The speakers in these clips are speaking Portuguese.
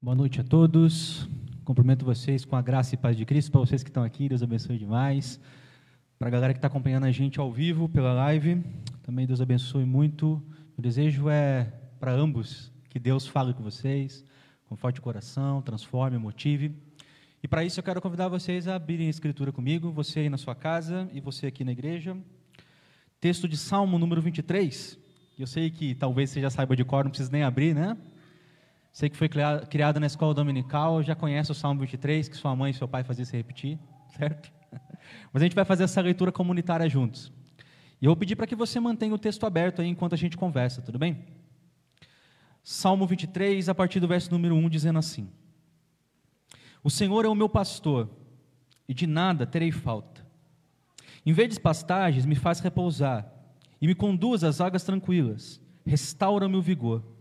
Boa noite a todos. Cumprimento vocês com a graça e paz de Cristo. Para vocês que estão aqui, Deus abençoe demais. Para a galera que está acompanhando a gente ao vivo pela live, também Deus abençoe muito. O desejo é para ambos que Deus fale com vocês, com forte coração, transforme, motive. E para isso eu quero convidar vocês a abrirem a escritura comigo, você aí na sua casa e você aqui na igreja. Texto de Salmo número 23. Eu sei que talvez você já saiba de cor, não precisa nem abrir, né? Sei que foi criado na escola dominical, já conhece o Salmo 23, que sua mãe e seu pai faziam se repetir, certo? Mas a gente vai fazer essa leitura comunitária juntos. E eu vou pedir para que você mantenha o texto aberto aí enquanto a gente conversa, tudo bem? Salmo 23, a partir do verso número 1, dizendo assim: O Senhor é o meu pastor, e de nada terei falta. Em verdes pastagens me faz repousar, e me conduz às águas tranquilas, restaura-me o vigor.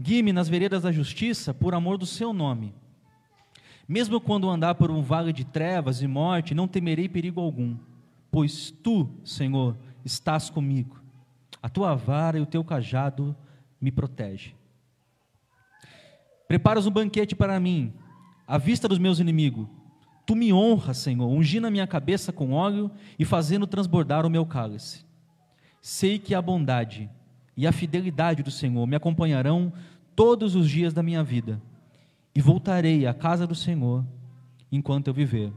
Guie-me nas veredas da justiça por amor do seu nome. Mesmo quando andar por um vale de trevas e morte, não temerei perigo algum, pois tu, Senhor, estás comigo. A tua vara e o teu cajado me protegem. Preparas um banquete para mim, à vista dos meus inimigos. Tu me honras, Senhor, ungindo a minha cabeça com óleo e fazendo transbordar o meu cálice. Sei que a bondade e a fidelidade do Senhor me acompanharão todos os dias da minha vida, e voltarei à casa do Senhor enquanto eu viver.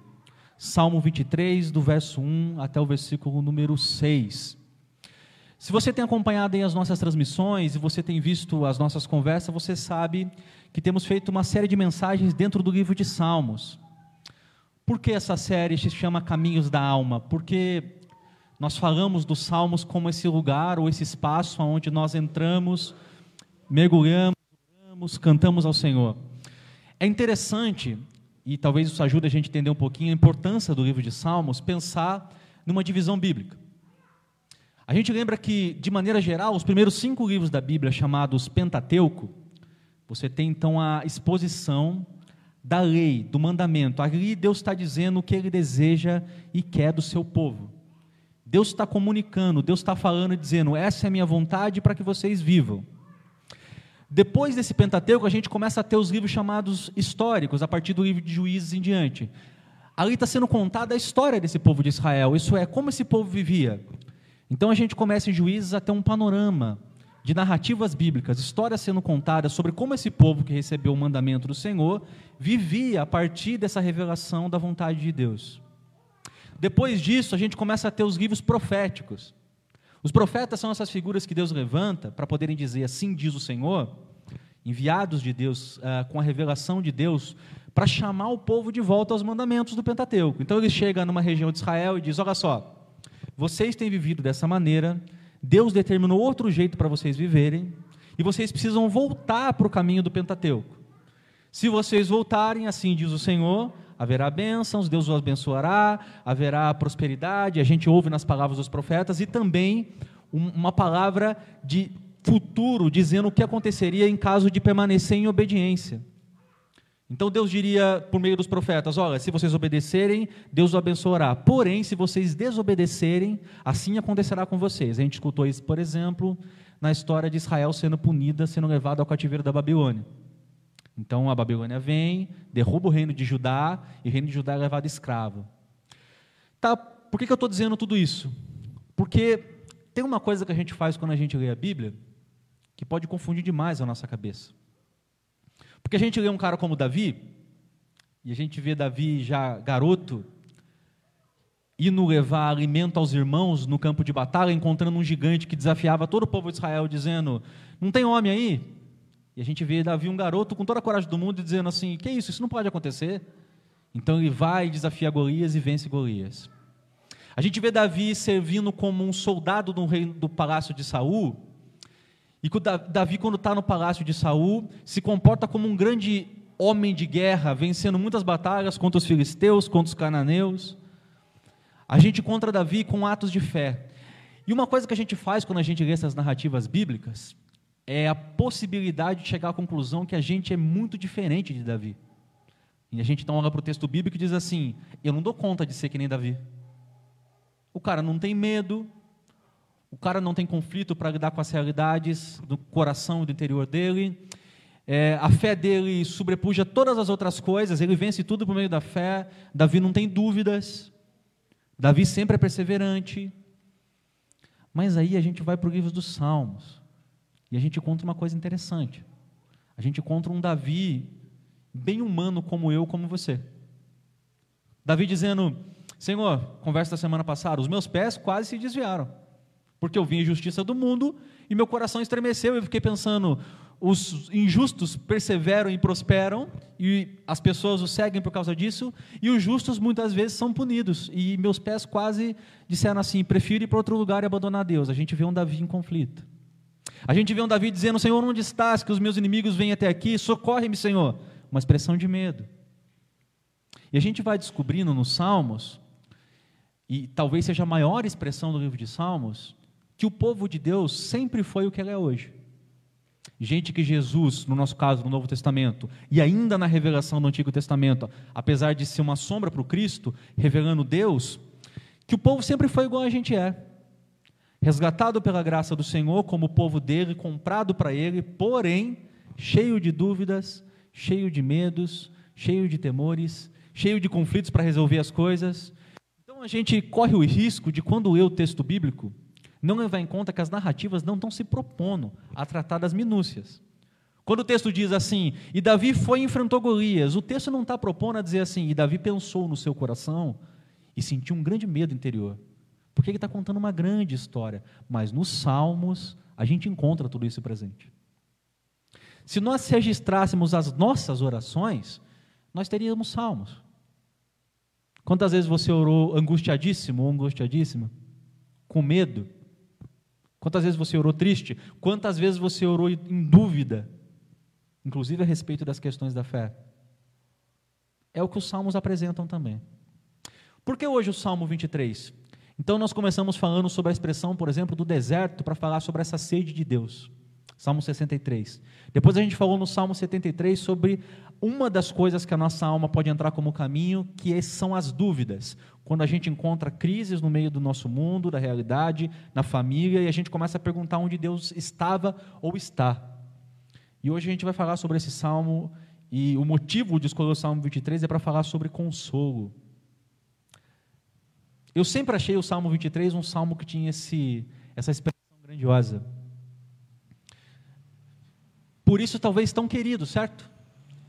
Salmo 23, do verso 1 até o versículo número 6. Se você tem acompanhado as nossas transmissões e você tem visto as nossas conversas, você sabe que temos feito uma série de mensagens dentro do livro de Salmos. Por que essa série se chama Caminhos da Alma? Porque nós falamos dos salmos como esse lugar ou esse espaço onde nós entramos, mergulhamos, cantamos ao Senhor. É interessante, e talvez isso ajude a gente a entender um pouquinho a importância do livro de Salmos, pensar numa divisão bíblica. A gente lembra que, de maneira geral, os primeiros cinco livros da Bíblia, chamados Pentateuco, você tem então a exposição da lei, do mandamento. Ali Deus está dizendo o que Ele deseja e quer do seu povo. Deus está comunicando, Deus está falando e dizendo: essa é a minha vontade para que vocês vivam. Depois desse Pentateuco, a gente começa a ter os livros chamados históricos, a partir do livro de Juízes em diante. Ali está sendo contada a história desse povo de Israel, isso é, como esse povo vivia. Então a gente começa em Juízes a ter um panorama de narrativas bíblicas, histórias sendo contadas sobre como esse povo que recebeu o mandamento do Senhor vivia a partir dessa revelação da vontade de Deus. Depois disso, a gente começa a ter os livros proféticos. Os profetas são essas figuras que Deus levanta para poderem dizer assim diz o Senhor, enviados de Deus uh, com a revelação de Deus para chamar o povo de volta aos mandamentos do Pentateuco. Então ele chega numa região de Israel e diz: Olha só, vocês têm vivido dessa maneira, Deus determinou outro jeito para vocês viverem, e vocês precisam voltar para o caminho do Pentateuco. Se vocês voltarem, assim diz o Senhor, haverá bênçãos, Deus os abençoará, haverá prosperidade. A gente ouve nas palavras dos profetas e também uma palavra de futuro dizendo o que aconteceria em caso de permanecer em obediência. Então Deus diria por meio dos profetas: Olha, se vocês obedecerem, Deus os abençoará. Porém, se vocês desobedecerem, assim acontecerá com vocês. A gente escutou isso, por exemplo, na história de Israel sendo punida, sendo levado ao cativeiro da Babilônia. Então a Babilônia vem, derruba o reino de Judá e o reino de Judá é levado escravo. Tá, por que, que eu estou dizendo tudo isso? Porque tem uma coisa que a gente faz quando a gente lê a Bíblia que pode confundir demais a nossa cabeça. Porque a gente lê um cara como Davi, e a gente vê Davi já garoto, indo levar alimento aos irmãos no campo de batalha, encontrando um gigante que desafiava todo o povo de Israel, dizendo: Não tem homem aí? E a gente vê Davi, um garoto com toda a coragem do mundo, dizendo assim: Que isso? Isso não pode acontecer. Então ele vai desafia Golias e vence Golias. A gente vê Davi servindo como um soldado do reino do palácio de Saul. E Davi, quando está no palácio de Saul, se comporta como um grande homem de guerra, vencendo muitas batalhas contra os filisteus, contra os cananeus. A gente encontra Davi com atos de fé. E uma coisa que a gente faz quando a gente lê essas narrativas bíblicas é a possibilidade de chegar à conclusão que a gente é muito diferente de Davi. E a gente então olha para o texto bíblico e diz assim: Eu não dou conta de ser que nem Davi. O cara não tem medo, o cara não tem conflito para lidar com as realidades do coração e do interior dele. É, a fé dele sobrepuja todas as outras coisas, ele vence tudo por meio da fé. Davi não tem dúvidas. Davi sempre é perseverante. Mas aí a gente vai para o livro dos Salmos e a gente encontra uma coisa interessante. A gente encontra um Davi bem humano como eu, como você. Davi dizendo: Senhor, conversa da semana passada, os meus pés quase se desviaram, porque eu vi a injustiça do mundo e meu coração estremeceu. Eu fiquei pensando: os injustos perseveram e prosperam, e as pessoas os seguem por causa disso, e os justos muitas vezes são punidos. E meus pés quase disseram assim: prefiro ir para outro lugar e abandonar Deus. A gente vê um Davi em conflito. A gente vê um Davi dizendo: Senhor, onde estás? Que os meus inimigos venham até aqui, socorre-me, Senhor. Uma expressão de medo. E a gente vai descobrindo nos Salmos, e talvez seja a maior expressão do livro de Salmos, que o povo de Deus sempre foi o que ele é hoje. Gente que Jesus, no nosso caso, no Novo Testamento, e ainda na revelação do Antigo Testamento, apesar de ser uma sombra para o Cristo, revelando Deus, que o povo sempre foi igual a gente é. Resgatado pela graça do Senhor, como povo dele, comprado para ele, porém, cheio de dúvidas, cheio de medos, cheio de temores, cheio de conflitos para resolver as coisas. Então a gente corre o risco de, quando lê o texto bíblico, não levar em conta que as narrativas não estão se propondo a tratar das minúcias. Quando o texto diz assim, e Davi foi e enfrentou Golias, o texto não está propondo a dizer assim, e Davi pensou no seu coração e sentiu um grande medo interior. Porque ele está contando uma grande história. Mas nos Salmos, a gente encontra tudo isso presente. Se nós registrássemos as nossas orações, nós teríamos salmos. Quantas vezes você orou angustiadíssimo ou angustiadíssima? Com medo? Quantas vezes você orou triste? Quantas vezes você orou em dúvida? Inclusive a respeito das questões da fé. É o que os salmos apresentam também. Por que hoje o Salmo 23? Então nós começamos falando sobre a expressão, por exemplo, do deserto para falar sobre essa sede de Deus. Salmo 63. Depois a gente falou no Salmo 73 sobre uma das coisas que a nossa alma pode entrar como caminho, que são as dúvidas. Quando a gente encontra crises no meio do nosso mundo, da realidade, na família, e a gente começa a perguntar onde Deus estava ou está. E hoje a gente vai falar sobre esse salmo, e o motivo de escolher o Salmo 23 é para falar sobre consolo. Eu sempre achei o Salmo 23 um salmo que tinha esse, essa expressão grandiosa. Por isso, talvez tão querido, certo?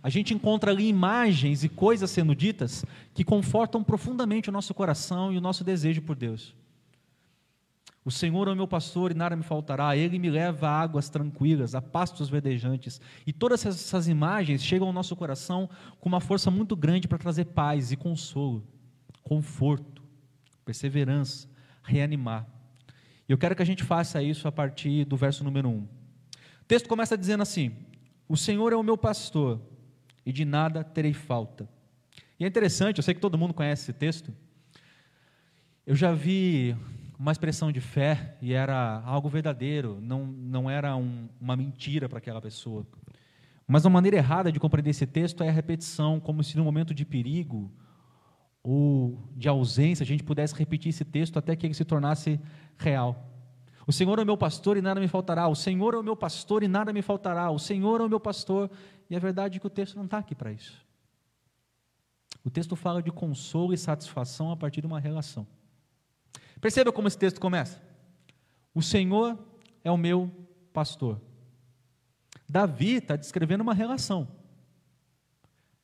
A gente encontra ali imagens e coisas sendo ditas que confortam profundamente o nosso coração e o nosso desejo por Deus. O Senhor é o meu pastor e nada me faltará, Ele me leva a águas tranquilas, a pastos verdejantes. E todas essas imagens chegam ao nosso coração com uma força muito grande para trazer paz e consolo, conforto, perseverança, reanimar. E eu quero que a gente faça isso a partir do verso número 1 texto começa dizendo assim: O Senhor é o meu pastor, e de nada terei falta. E é interessante, eu sei que todo mundo conhece esse texto. Eu já vi uma expressão de fé e era algo verdadeiro, não, não era um, uma mentira para aquela pessoa. Mas a maneira errada de compreender esse texto é a repetição, como se no momento de perigo ou de ausência a gente pudesse repetir esse texto até que ele se tornasse real. O Senhor é o meu pastor e nada me faltará. O Senhor é o meu pastor e nada me faltará. O Senhor é o meu pastor. E a verdade é que o texto não está aqui para isso. O texto fala de consolo e satisfação a partir de uma relação. Perceba como esse texto começa. O Senhor é o meu pastor. Davi está descrevendo uma relação.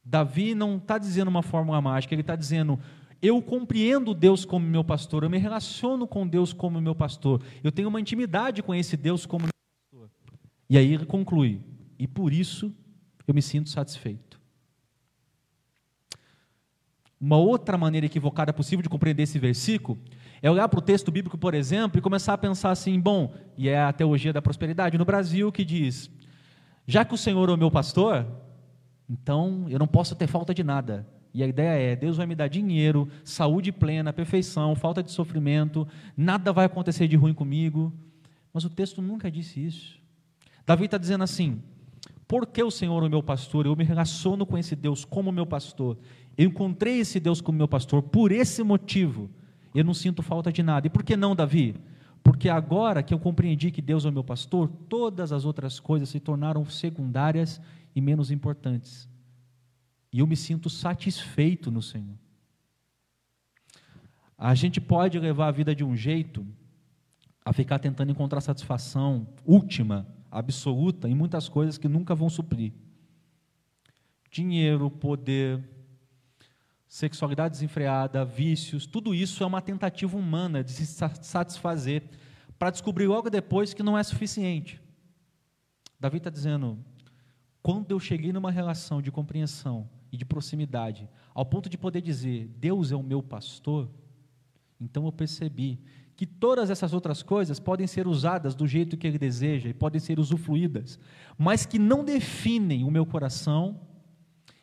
Davi não está dizendo uma fórmula mágica, ele está dizendo: eu compreendo Deus como meu pastor, eu me relaciono com Deus como meu pastor, eu tenho uma intimidade com esse Deus como meu pastor. E aí ele conclui: e por isso eu me sinto satisfeito. Uma outra maneira equivocada possível de compreender esse versículo é olhar para o texto bíblico, por exemplo, e começar a pensar assim: bom, e é a teologia da prosperidade no Brasil que diz: já que o Senhor é o meu pastor, então eu não posso ter falta de nada. E a ideia é: Deus vai me dar dinheiro, saúde plena, perfeição, falta de sofrimento, nada vai acontecer de ruim comigo. Mas o texto nunca disse isso. Davi está dizendo assim: porque o Senhor é o meu pastor, eu me relaciono com esse Deus como meu pastor, eu encontrei esse Deus como meu pastor, por esse motivo, eu não sinto falta de nada. E por que não, Davi? Porque agora que eu compreendi que Deus é o meu pastor, todas as outras coisas se tornaram secundárias e menos importantes. E eu me sinto satisfeito no Senhor. A gente pode levar a vida de um jeito a ficar tentando encontrar satisfação última, absoluta, em muitas coisas que nunca vão suprir. Dinheiro, poder, sexualidade desenfreada, vícios, tudo isso é uma tentativa humana de se satisfazer, para descobrir logo depois que não é suficiente. Davi está dizendo: quando eu cheguei numa relação de compreensão e de proximidade, ao ponto de poder dizer, Deus é o meu pastor, então eu percebi que todas essas outras coisas podem ser usadas do jeito que ele deseja e podem ser usufruídas, mas que não definem o meu coração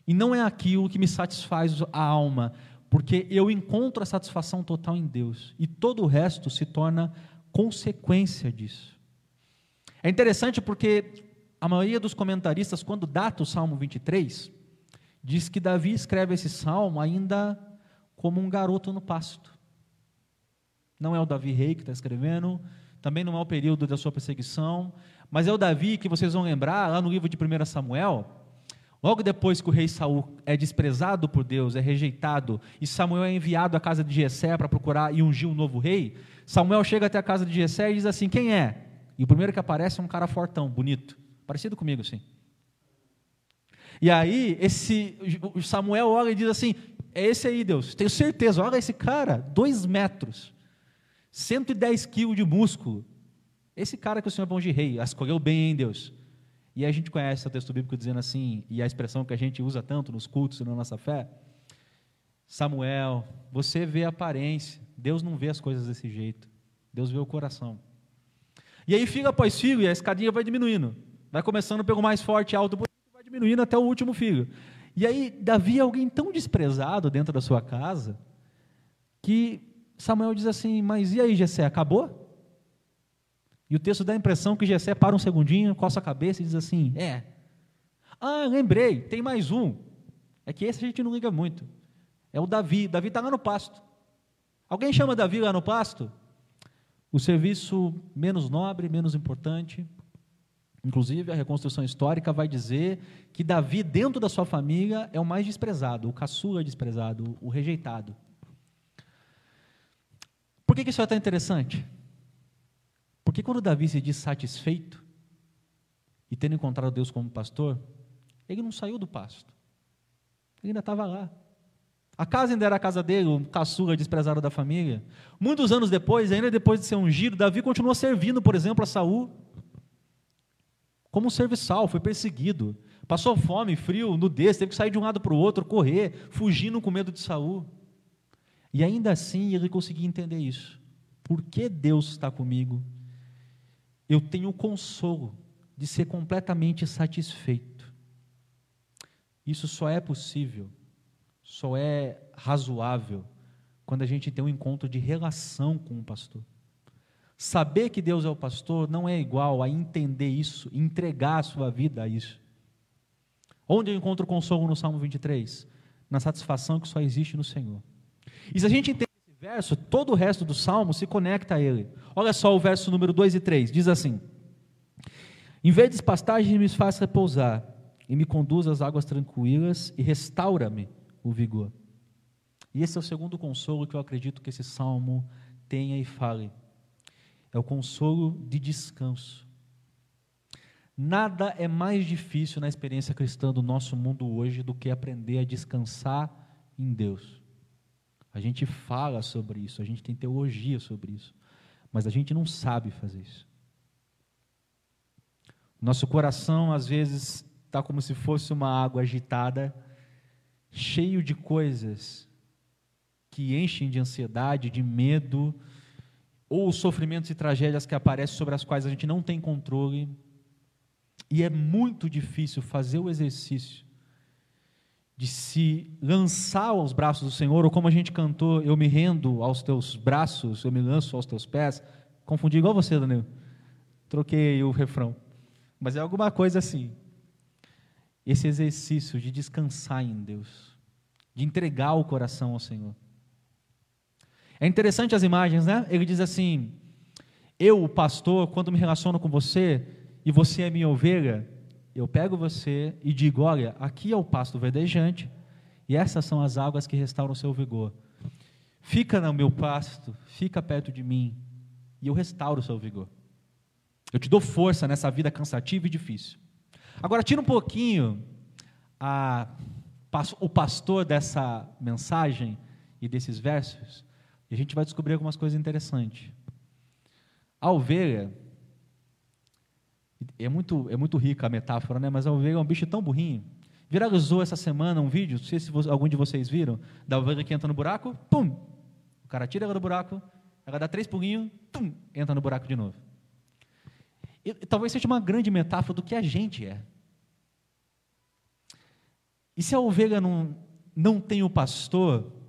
e não é aquilo que me satisfaz a alma, porque eu encontro a satisfação total em Deus e todo o resto se torna consequência disso. É interessante porque a maioria dos comentaristas, quando data o Salmo 23, diz que Davi escreve esse salmo ainda como um garoto no pasto. Não é o Davi rei que está escrevendo, também não é o período da sua perseguição, mas é o Davi que vocês vão lembrar lá no livro de 1 Samuel. Logo depois que o rei Saul é desprezado por Deus, é rejeitado, e Samuel é enviado à casa de Jessé para procurar e ungir um novo rei, Samuel chega até a casa de Jessé e diz assim: "Quem é?" E o primeiro que aparece é um cara fortão, bonito, parecido comigo assim. E aí esse Samuel olha e diz assim: "É esse aí, Deus. Tenho certeza. Olha esse cara, dois metros." 110 quilos de músculo. Esse cara que o Senhor é de rei, escolheu bem, hein, Deus? E a gente conhece o texto bíblico dizendo assim, e a expressão que a gente usa tanto nos cultos e na nossa fé. Samuel, você vê a aparência, Deus não vê as coisas desse jeito. Deus vê o coração. E aí, filho após filho, e a escadinha vai diminuindo. Vai começando pelo mais forte, alto, vai diminuindo até o último filho. E aí, Davi é alguém tão desprezado dentro da sua casa, que Samuel diz assim: Mas e aí, Jessé, acabou? E o texto dá a impressão que Jessé para um segundinho, coça a cabeça e diz assim: É. Ah, lembrei, tem mais um. É que esse a gente não liga muito. É o Davi. Davi está lá no pasto. Alguém chama Davi lá no pasto? O serviço menos nobre, menos importante. Inclusive, a reconstrução histórica vai dizer que Davi, dentro da sua família, é o mais desprezado, o caçula desprezado, o rejeitado. Por que, isso é tão interessante? Porque quando Davi se diz satisfeito, e tendo encontrado Deus como pastor, ele não saiu do pasto. Ele ainda estava lá. A casa ainda era a casa dele, o caçula desprezado da família. Muitos anos depois, ainda depois de ser ungido, Davi continuou servindo, por exemplo, a Saul. Como um serviçal, foi perseguido. Passou fome, frio, nudez, teve que sair de um lado para o outro, correr, fugindo com medo de Saul. E ainda assim ele conseguia entender isso. Por que Deus está comigo? Eu tenho o consolo de ser completamente satisfeito. Isso só é possível, só é razoável quando a gente tem um encontro de relação com o pastor. Saber que Deus é o pastor não é igual a entender isso, entregar a sua vida a isso. Onde eu encontro consolo no Salmo 23? Na satisfação que só existe no Senhor. E se a gente entende esse verso, todo o resto do salmo se conecta a ele. Olha só o verso número 2 e 3, diz assim: Em vez de pastagens me faz repousar, e me conduz às águas tranquilas, e restaura-me o vigor. E esse é o segundo consolo que eu acredito que esse salmo tenha e fale. É o consolo de descanso. Nada é mais difícil na experiência cristã do nosso mundo hoje do que aprender a descansar em Deus. A gente fala sobre isso, a gente tem teologia sobre isso, mas a gente não sabe fazer isso. Nosso coração, às vezes, está como se fosse uma água agitada, cheio de coisas que enchem de ansiedade, de medo, ou sofrimentos e tragédias que aparecem sobre as quais a gente não tem controle. E é muito difícil fazer o exercício de se lançar aos braços do Senhor, ou como a gente cantou, eu me rendo aos teus braços, eu me lanço aos teus pés. Confundi igual você, Daniel. Troquei o refrão. Mas é alguma coisa assim. Esse exercício de descansar em Deus, de entregar o coração ao Senhor. É interessante as imagens, né? Ele diz assim: Eu, o pastor, quando me relaciono com você e você é minha ovelha, eu pego você e digo: olha, aqui é o pasto verdejante e essas são as águas que restauram o seu vigor. Fica no meu pasto, fica perto de mim e eu restauro o seu vigor. Eu te dou força nessa vida cansativa e difícil. Agora, tira um pouquinho a, o pastor dessa mensagem e desses versos e a gente vai descobrir algumas coisas interessantes. A ovelha, é muito, é muito rica a metáfora, né? mas a ovelha é um bicho tão burrinho. Viralizou essa semana um vídeo, não sei se algum de vocês viram, da ovelha que entra no buraco, pum! O cara tira ela do buraco, ela dá três pulinhos, pum! Entra no buraco de novo. E, talvez seja uma grande metáfora do que a gente é. E se a ovelha não, não tem o pastor,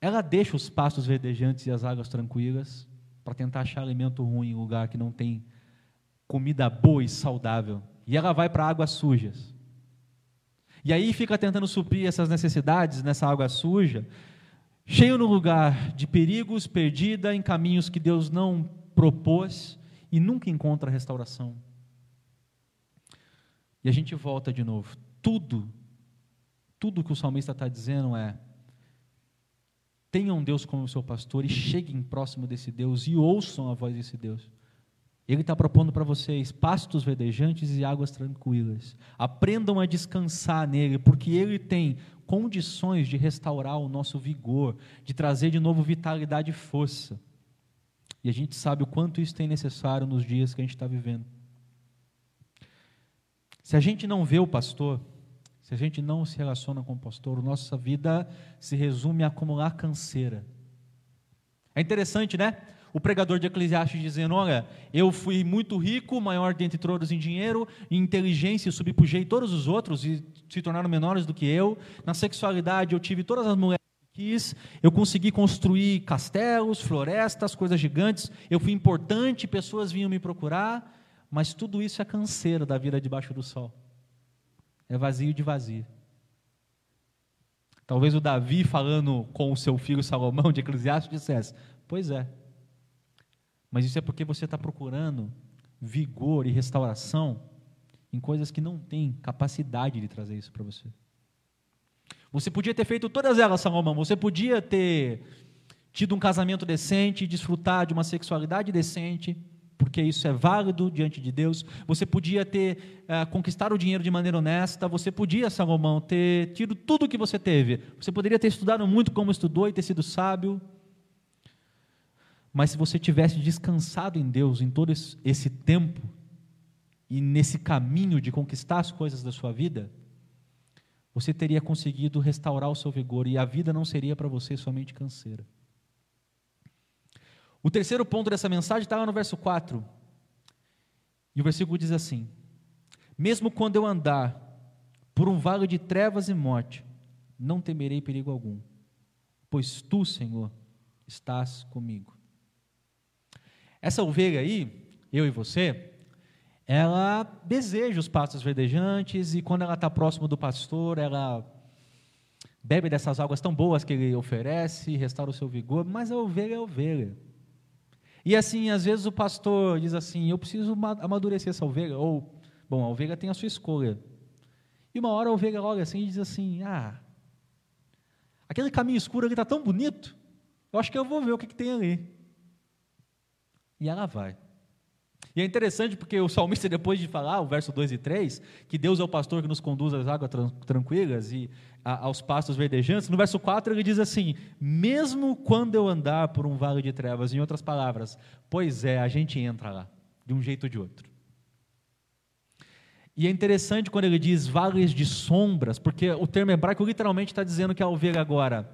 ela deixa os pastos verdejantes e as águas tranquilas para tentar achar alimento ruim em lugar que não tem comida boa e saudável. E ela vai para águas sujas. E aí fica tentando suprir essas necessidades nessa água suja, cheio no lugar de perigos, perdida em caminhos que Deus não propôs e nunca encontra restauração. E a gente volta de novo. Tudo, tudo que o salmista está dizendo é: tenham Deus como seu pastor e cheguem próximo desse Deus e ouçam a voz desse Deus. Ele está propondo para vocês pastos verdejantes e águas tranquilas. Aprendam a descansar nele, porque ele tem condições de restaurar o nosso vigor, de trazer de novo vitalidade e força. E a gente sabe o quanto isso tem necessário nos dias que a gente está vivendo. Se a gente não vê o pastor, se a gente não se relaciona com o pastor, nossa vida se resume a acumular canseira. É interessante, né? O pregador de Eclesiastes dizendo: Olha, eu fui muito rico, maior dentre todos em dinheiro, em inteligência, subpujei todos os outros e se tornaram menores do que eu. Na sexualidade, eu tive todas as mulheres que quis. Eu consegui construir castelos, florestas, coisas gigantes. Eu fui importante, pessoas vinham me procurar. Mas tudo isso é canseira da vida debaixo do sol é vazio de vazio. Talvez o Davi, falando com o seu filho Salomão de Eclesiastes, dissesse: Pois é, mas isso é porque você está procurando vigor e restauração em coisas que não têm capacidade de trazer isso para você. Você podia ter feito todas elas, Salomão. Você podia ter tido um casamento decente, desfrutar de uma sexualidade decente porque isso é válido diante de Deus. Você podia ter uh, conquistado o dinheiro de maneira honesta, você podia, Salomão, ter tido tudo o que você teve. Você poderia ter estudado muito como estudou e ter sido sábio. Mas se você tivesse descansado em Deus em todo esse tempo e nesse caminho de conquistar as coisas da sua vida, você teria conseguido restaurar o seu vigor e a vida não seria para você somente canseira. O terceiro ponto dessa mensagem está lá no verso 4. E o versículo diz assim: Mesmo quando eu andar por um vale de trevas e morte, não temerei perigo algum, pois tu, Senhor, estás comigo. Essa ovelha aí, eu e você, ela deseja os pastos verdejantes e quando ela está próximo do pastor, ela bebe dessas águas tão boas que ele oferece, restaura o seu vigor, mas a ovelha é a ovelha. E assim, às vezes o pastor diz assim: Eu preciso amadurecer essa ovelha. Ou, bom, a ovelha tem a sua escolha. E uma hora a ovelha olha assim e diz assim: Ah, aquele caminho escuro ali está tão bonito, eu acho que eu vou ver o que, que tem ali. E ela vai. E é interessante porque o salmista, depois de falar, o verso 2 e 3, que Deus é o pastor que nos conduz às águas tranquilas e aos pastos verdejantes, no verso 4 ele diz assim: Mesmo quando eu andar por um vale de trevas, em outras palavras, pois é, a gente entra lá, de um jeito ou de outro. E é interessante quando ele diz vales de sombras, porque o termo hebraico literalmente está dizendo que a ovelha agora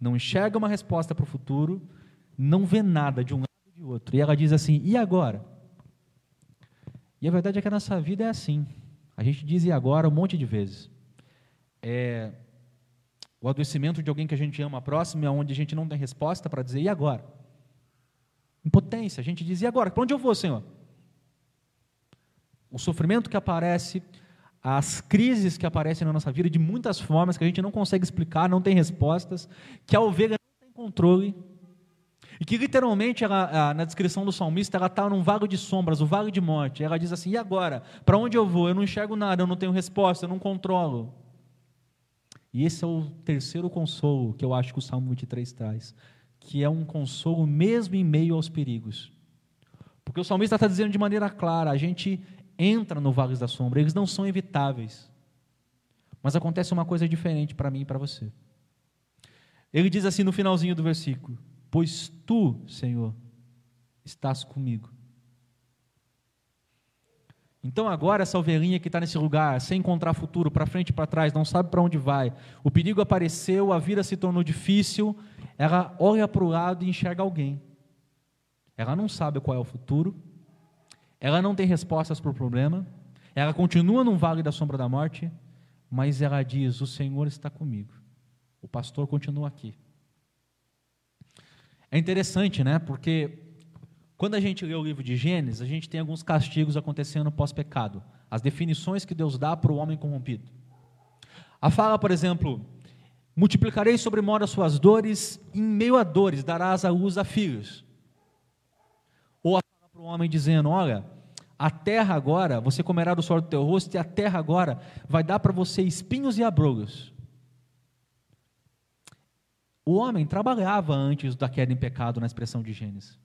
não enxerga uma resposta para o futuro, não vê nada de um lado ou de outro. E ela diz assim: e agora? E a verdade é que a nossa vida é assim. A gente diz e agora um monte de vezes. É, o adoecimento de alguém que a gente ama próximo é onde a gente não tem resposta para dizer e agora? Impotência, a gente diz e agora? Para onde eu vou, Senhor? O sofrimento que aparece, as crises que aparecem na nossa vida de muitas formas que a gente não consegue explicar, não tem respostas, que a ovelha não tem controle. E que literalmente, ela, na descrição do salmista, ela está num vale de sombras, o vale de morte. Ela diz assim: e agora? Para onde eu vou? Eu não enxergo nada, eu não tenho resposta, eu não controlo. E esse é o terceiro consolo que eu acho que o Salmo 23 traz, que é um consolo mesmo em meio aos perigos. Porque o salmista está dizendo de maneira clara: a gente entra no vale da sombra, eles não são evitáveis. Mas acontece uma coisa diferente para mim e para você. Ele diz assim no finalzinho do versículo: Pois tu, Senhor, estás comigo. Então agora essa ovelhinha que está nesse lugar, sem encontrar futuro, para frente e para trás, não sabe para onde vai, o perigo apareceu, a vida se tornou difícil, ela olha para o lado e enxerga alguém. Ela não sabe qual é o futuro, ela não tem respostas para o problema, ela continua num vale da sombra da morte, mas ela diz: O Senhor está comigo, o pastor continua aqui. É interessante, né? Porque quando a gente lê o livro de Gênesis, a gente tem alguns castigos acontecendo pós-pecado, as definições que Deus dá para o homem corrompido. A fala, por exemplo, multiplicarei sobre modo as suas dores, em meio a dores darás a luz a filhos. Ou a fala para o homem dizendo: Olha, a terra agora, você comerá do suor do teu rosto, e a terra agora vai dar para você espinhos e abrolhos. O homem trabalhava antes da queda em pecado, na expressão de Gênesis.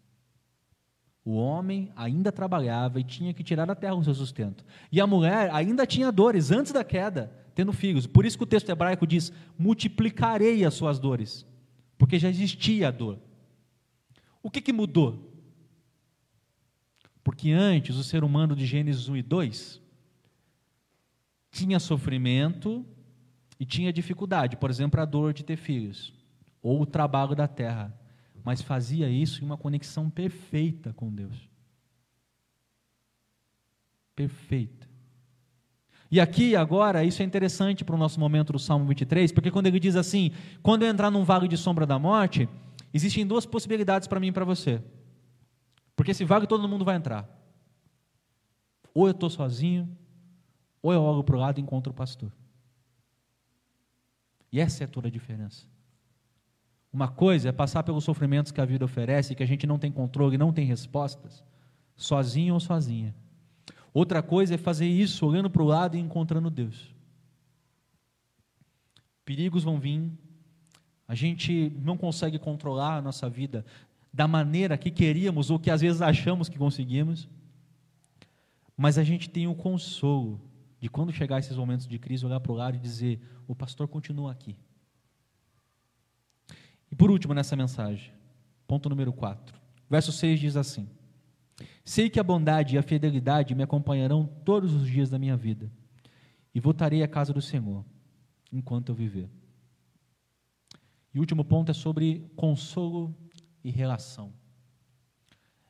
O homem ainda trabalhava e tinha que tirar da terra o seu sustento. E a mulher ainda tinha dores antes da queda, tendo filhos. Por isso que o texto hebraico diz: multiplicarei as suas dores, porque já existia a dor. O que, que mudou? Porque antes o ser humano de Gênesis 1 e 2 tinha sofrimento e tinha dificuldade, por exemplo, a dor de ter filhos, ou o trabalho da terra mas fazia isso em uma conexão perfeita com Deus. Perfeita. E aqui, agora, isso é interessante para o nosso momento do Salmo 23, porque quando ele diz assim: quando eu entrar num vale de sombra da morte, existem duas possibilidades para mim e para você. Porque esse vale todo mundo vai entrar. Ou eu estou sozinho, ou eu olho para o lado e encontro o pastor. E essa é toda a diferença. Uma coisa é passar pelos sofrimentos que a vida oferece, que a gente não tem controle, não tem respostas, sozinho ou sozinha. Outra coisa é fazer isso olhando para o lado e encontrando Deus. Perigos vão vir, a gente não consegue controlar a nossa vida da maneira que queríamos ou que às vezes achamos que conseguimos, mas a gente tem o consolo de quando chegar esses momentos de crise, olhar para o lado e dizer: o pastor continua aqui. E por último nessa mensagem, ponto número 4. Verso 6 diz assim: Sei que a bondade e a fidelidade me acompanharão todos os dias da minha vida, e voltarei à casa do Senhor enquanto eu viver. E o último ponto é sobre consolo e relação.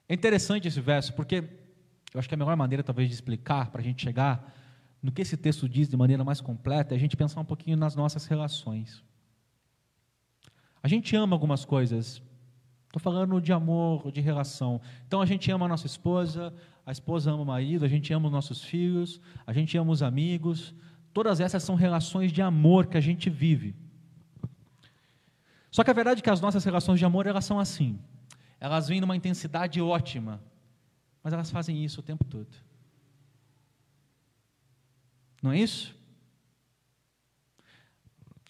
É interessante esse verso, porque eu acho que a melhor maneira, talvez, de explicar, para a gente chegar no que esse texto diz de maneira mais completa, é a gente pensar um pouquinho nas nossas relações. A gente ama algumas coisas. Estou falando de amor, de relação. Então a gente ama a nossa esposa, a esposa ama o marido, a gente ama os nossos filhos, a gente ama os amigos. Todas essas são relações de amor que a gente vive. Só que a verdade é que as nossas relações de amor elas são assim. Elas vêm numa intensidade ótima, mas elas fazem isso o tempo todo. Não é isso?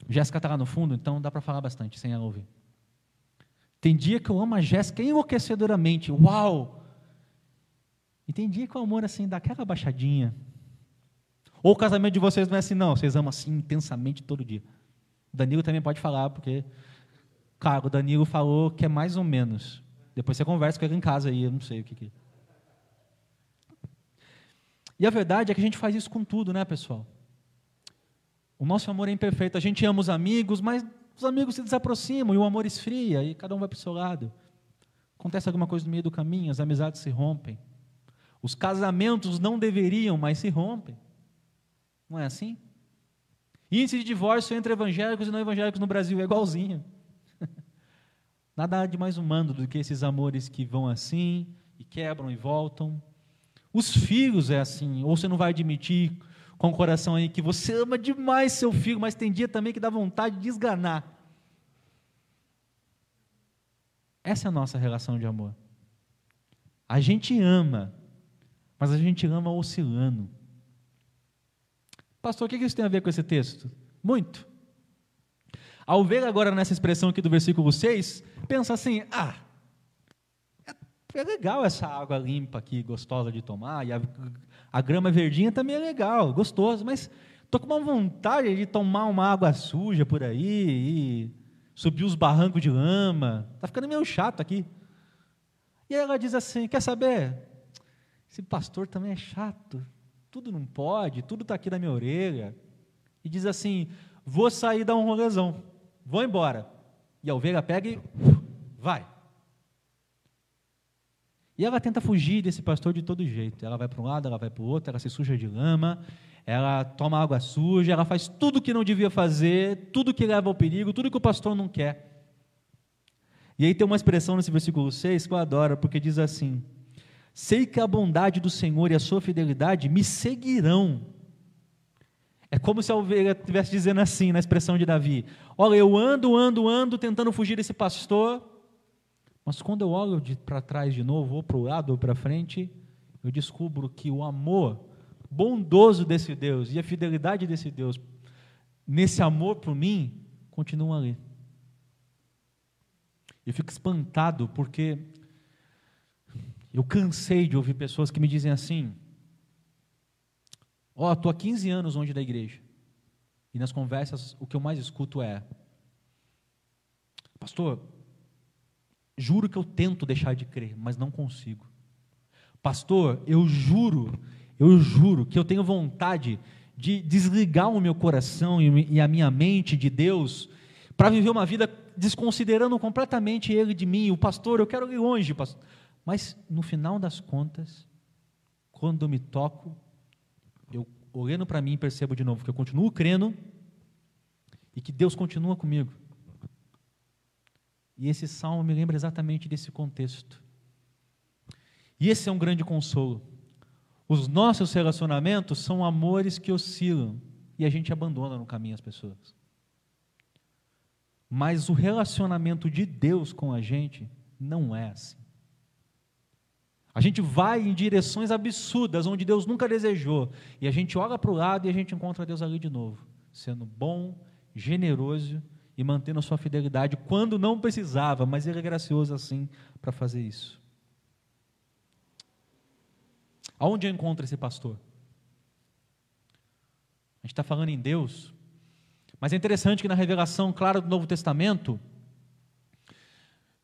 Jéssica está lá no fundo, então dá para falar bastante sem ela ouvir. Tem dia que eu amo a Jéssica enlouquecedoramente, uau! E tem dia que o amor assim dá aquela baixadinha. Ou o casamento de vocês não é assim, não, vocês amam assim intensamente todo dia. O Danilo também pode falar, porque, cara, o Danilo falou que é mais ou menos. Depois você conversa com ele em casa aí, eu não sei o que, que é. E a verdade é que a gente faz isso com tudo, né, pessoal? O nosso amor é imperfeito. A gente ama os amigos, mas os amigos se desaproximam e o amor esfria e cada um vai para o seu lado. Acontece alguma coisa no meio do caminho, as amizades se rompem. Os casamentos não deveriam, mas se rompem. Não é assim? Índice de divórcio entre evangélicos e não evangélicos no Brasil é igualzinho. Nada de mais humano do que esses amores que vão assim e quebram e voltam. Os filhos é assim, ou você não vai admitir com o coração aí que você ama demais seu filho, mas tem dia também que dá vontade de esganar. Essa é a nossa relação de amor. A gente ama, mas a gente ama oscilando. Pastor, o que isso tem a ver com esse texto? Muito. Ao ver agora nessa expressão aqui do versículo 6, pensa assim: ah, é, legal essa água limpa aqui, gostosa de tomar, e a, a grama verdinha também é legal, gostoso, mas estou com uma vontade de tomar uma água suja por aí e subir os barrancos de lama, está ficando meio chato aqui. E ela diz assim: quer saber? Esse pastor também é chato, tudo não pode, tudo está aqui na minha orelha. E diz assim: vou sair dar um rolezão, vou embora. E a ovelha pega e vai. E ela tenta fugir desse pastor de todo jeito. Ela vai para um lado, ela vai para o outro, ela se suja de lama, ela toma água suja, ela faz tudo que não devia fazer, tudo que leva ao perigo, tudo que o pastor não quer. E aí tem uma expressão nesse versículo 6 que eu adoro, porque diz assim: Sei que a bondade do Senhor e a sua fidelidade me seguirão. É como se a ovelha estivesse dizendo assim, na expressão de Davi: Olha, eu ando, ando, ando, tentando fugir desse pastor, mas quando eu olho para trás de novo, ou para o lado ou para frente, eu descubro que o amor bondoso desse Deus e a fidelidade desse Deus, nesse amor por mim, continuam ali. Eu fico espantado porque eu cansei de ouvir pessoas que me dizem assim: Ó, oh, estou há 15 anos longe da igreja. E nas conversas, o que eu mais escuto é: Pastor, juro que eu tento deixar de crer, mas não consigo. Pastor, eu juro, eu juro que eu tenho vontade de desligar o meu coração e a minha mente de Deus para viver uma vida desconsiderando completamente ele de mim, o pastor, eu quero ir longe, pastor. Mas no final das contas, quando eu me toco, eu olhando para mim percebo de novo que eu continuo crendo e que Deus continua comigo. E esse salmo me lembra exatamente desse contexto. E esse é um grande consolo. Os nossos relacionamentos são amores que oscilam e a gente abandona no caminho as pessoas. Mas o relacionamento de Deus com a gente não é assim. A gente vai em direções absurdas, onde Deus nunca desejou, e a gente olha para o lado e a gente encontra Deus ali de novo, sendo bom, generoso e mantendo a sua fidelidade quando não precisava, mas Ele é gracioso assim para fazer isso. Aonde eu encontro esse pastor? A gente está falando em Deus, mas é interessante que na revelação clara do Novo Testamento,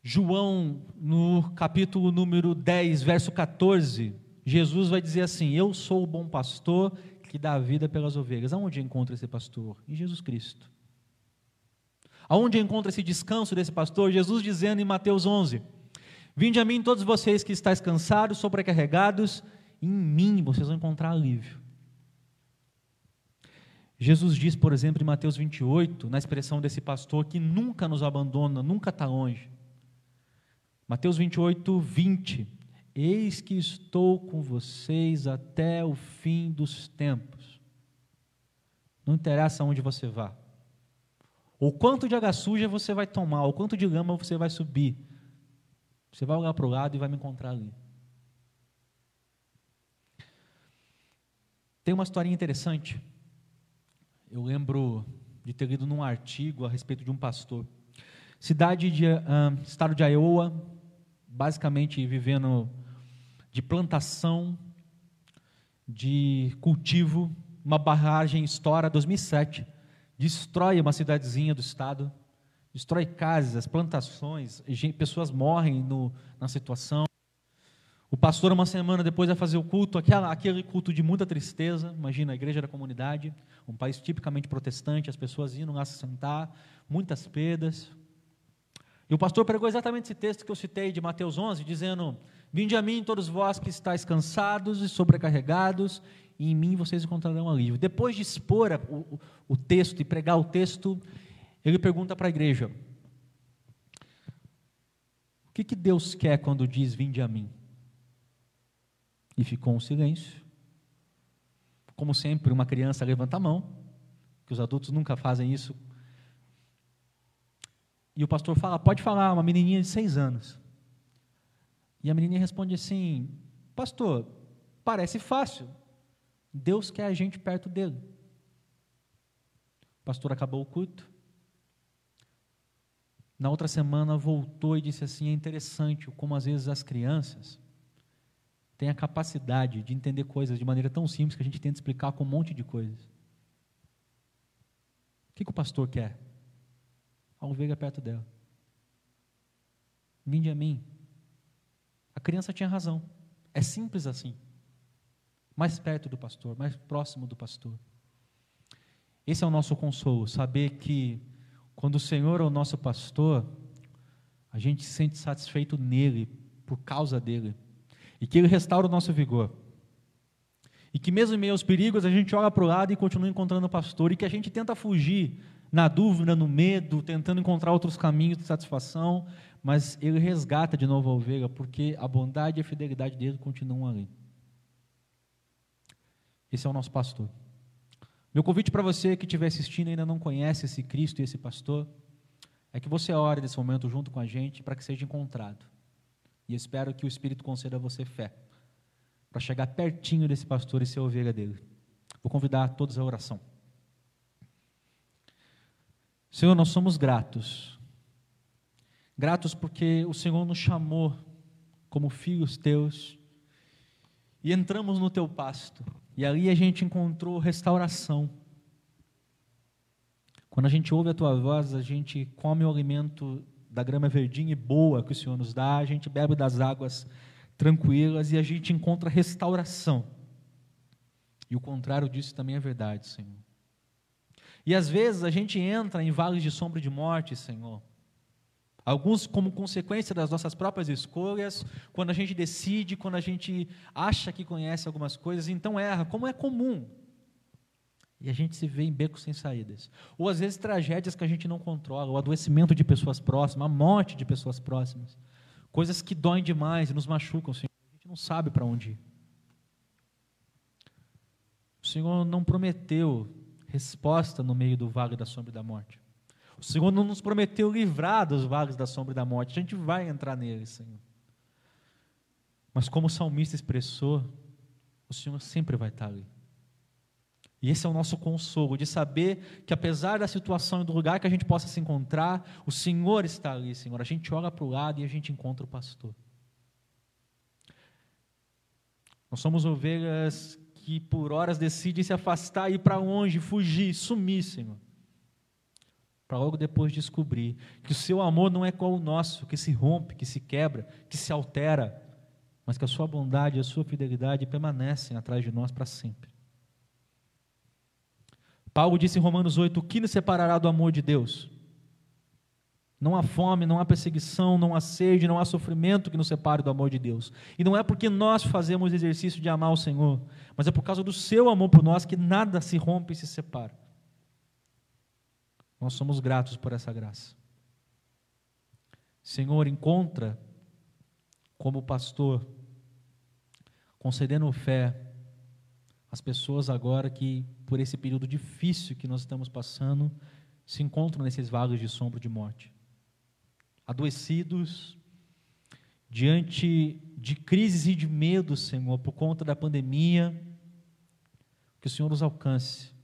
João, no capítulo número 10, verso 14, Jesus vai dizer assim: Eu sou o bom pastor que dá a vida pelas ovelhas. Aonde encontra esse pastor? Em Jesus Cristo. Aonde encontra esse descanso desse pastor? Jesus dizendo em Mateus 11: Vinde a mim todos vocês que estáis cansados, sobrecarregados, em mim vocês vão encontrar alívio. Jesus diz, por exemplo, em Mateus 28, na expressão desse pastor que nunca nos abandona, nunca está longe. Mateus 28, 20. Eis que estou com vocês até o fim dos tempos. Não interessa onde você vá. Ou quanto de água suja você vai tomar, ou quanto de lama você vai subir. Você vai olhar para o lado e vai me encontrar ali. Tem uma historinha interessante eu lembro de ter lido num artigo a respeito de um pastor. Cidade de uh, estado de Iowa, basicamente vivendo de plantação, de cultivo, uma barragem estoura 2007, destrói uma cidadezinha do estado, destrói casas, plantações, pessoas morrem no, na situação. O pastor, uma semana depois, vai fazer o culto, aquela, aquele culto de muita tristeza. Imagina, a igreja da comunidade, um país tipicamente protestante, as pessoas indo lá se sentar, muitas perdas. E o pastor pregou exatamente esse texto que eu citei de Mateus 11, dizendo: Vinde a mim, todos vós que estáis cansados e sobrecarregados, e em mim vocês encontrarão alívio. Depois de expor o, o texto e pregar o texto, ele pergunta para a igreja: O que, que Deus quer quando diz: Vinde a mim? E ficou um silêncio. Como sempre, uma criança levanta a mão, que os adultos nunca fazem isso. E o pastor fala: Pode falar, uma menininha de seis anos. E a menininha responde assim: Pastor, parece fácil. Deus quer a gente perto dele. O pastor acabou o culto. Na outra semana voltou e disse assim: É interessante como às vezes as crianças têm a capacidade de entender coisas de maneira tão simples que a gente tenta explicar com um monte de coisas. O que, que o pastor quer? A ovelha perto dela. Vinde a mim. A criança tinha razão. É simples assim. Mais perto do pastor, mais próximo do pastor. Esse é o nosso consolo, saber que quando o Senhor é o nosso pastor, a gente se sente satisfeito nele, por causa dele, e que ele restaura o nosso vigor. E que mesmo em meio aos perigos, a gente olha para o lado e continua encontrando o pastor, e que a gente tenta fugir na dúvida, no medo, tentando encontrar outros caminhos de satisfação, mas ele resgata de novo a ovelha, porque a bondade e a fidelidade dele continuam ali. Esse é o nosso pastor. Meu convite para você que estiver assistindo e ainda não conhece esse Cristo e esse pastor, é que você ore nesse momento junto com a gente para que seja encontrado. E espero que o Espírito conceda a você fé para chegar pertinho desse pastor e ser ovelha dele. Vou convidar todos à oração. Senhor, nós somos gratos. Gratos porque o Senhor nos chamou como filhos teus e entramos no teu pasto. E ali a gente encontrou restauração. Quando a gente ouve a tua voz, a gente come o alimento da grama verdinha e boa que o Senhor nos dá, a gente bebe das águas tranquilas e a gente encontra restauração. E o contrário disso também é verdade, Senhor. E às vezes a gente entra em vales de sombra de morte, Senhor. Alguns como consequência das nossas próprias escolhas, quando a gente decide, quando a gente acha que conhece algumas coisas, então erra, como é comum. E a gente se vê em becos sem saídas. Ou às vezes tragédias que a gente não controla, o adoecimento de pessoas próximas, a morte de pessoas próximas. Coisas que doem demais e nos machucam, Senhor. A gente não sabe para onde ir. O Senhor não prometeu resposta no meio do vale da sombra da morte. O Senhor não nos prometeu livrar dos vales da sombra da morte. A gente vai entrar nele, Senhor. Mas como o salmista expressou, o Senhor sempre vai estar ali. E esse é o nosso consolo, de saber que apesar da situação e do lugar que a gente possa se encontrar, o Senhor está ali, Senhor. A gente olha para o lado e a gente encontra o pastor. Nós somos ovelhas que por horas decidem se afastar, ir para longe, fugir, sumir, Senhor para logo depois descobrir que o seu amor não é como o nosso, que se rompe, que se quebra, que se altera, mas que a sua bondade e a sua fidelidade permanecem atrás de nós para sempre. Paulo disse em Romanos 8: O que nos separará do amor de Deus? Não há fome, não há perseguição, não há sede, não há sofrimento que nos separe do amor de Deus. E não é porque nós fazemos exercício de amar o Senhor, mas é por causa do seu amor por nós que nada se rompe e se separa. Nós somos gratos por essa graça. Senhor, encontra como pastor, concedendo fé as pessoas agora que, por esse período difícil que nós estamos passando, se encontram nesses vales de sombra de morte. Adoecidos, diante de crises e de medo, Senhor, por conta da pandemia, que o Senhor os alcance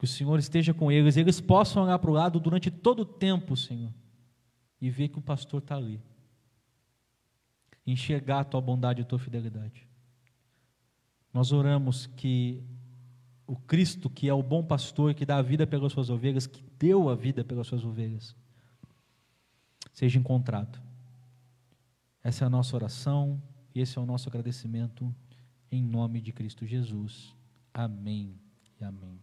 que o Senhor esteja com eles, eles possam olhar para o lado durante todo o tempo, Senhor, e ver que o pastor está ali. Enxergar a tua bondade e a tua fidelidade. Nós oramos que o Cristo, que é o bom pastor, que dá a vida pelas suas ovelhas, que deu a vida pelas suas ovelhas, seja encontrado. Essa é a nossa oração e esse é o nosso agradecimento em nome de Cristo Jesus. Amém e amém.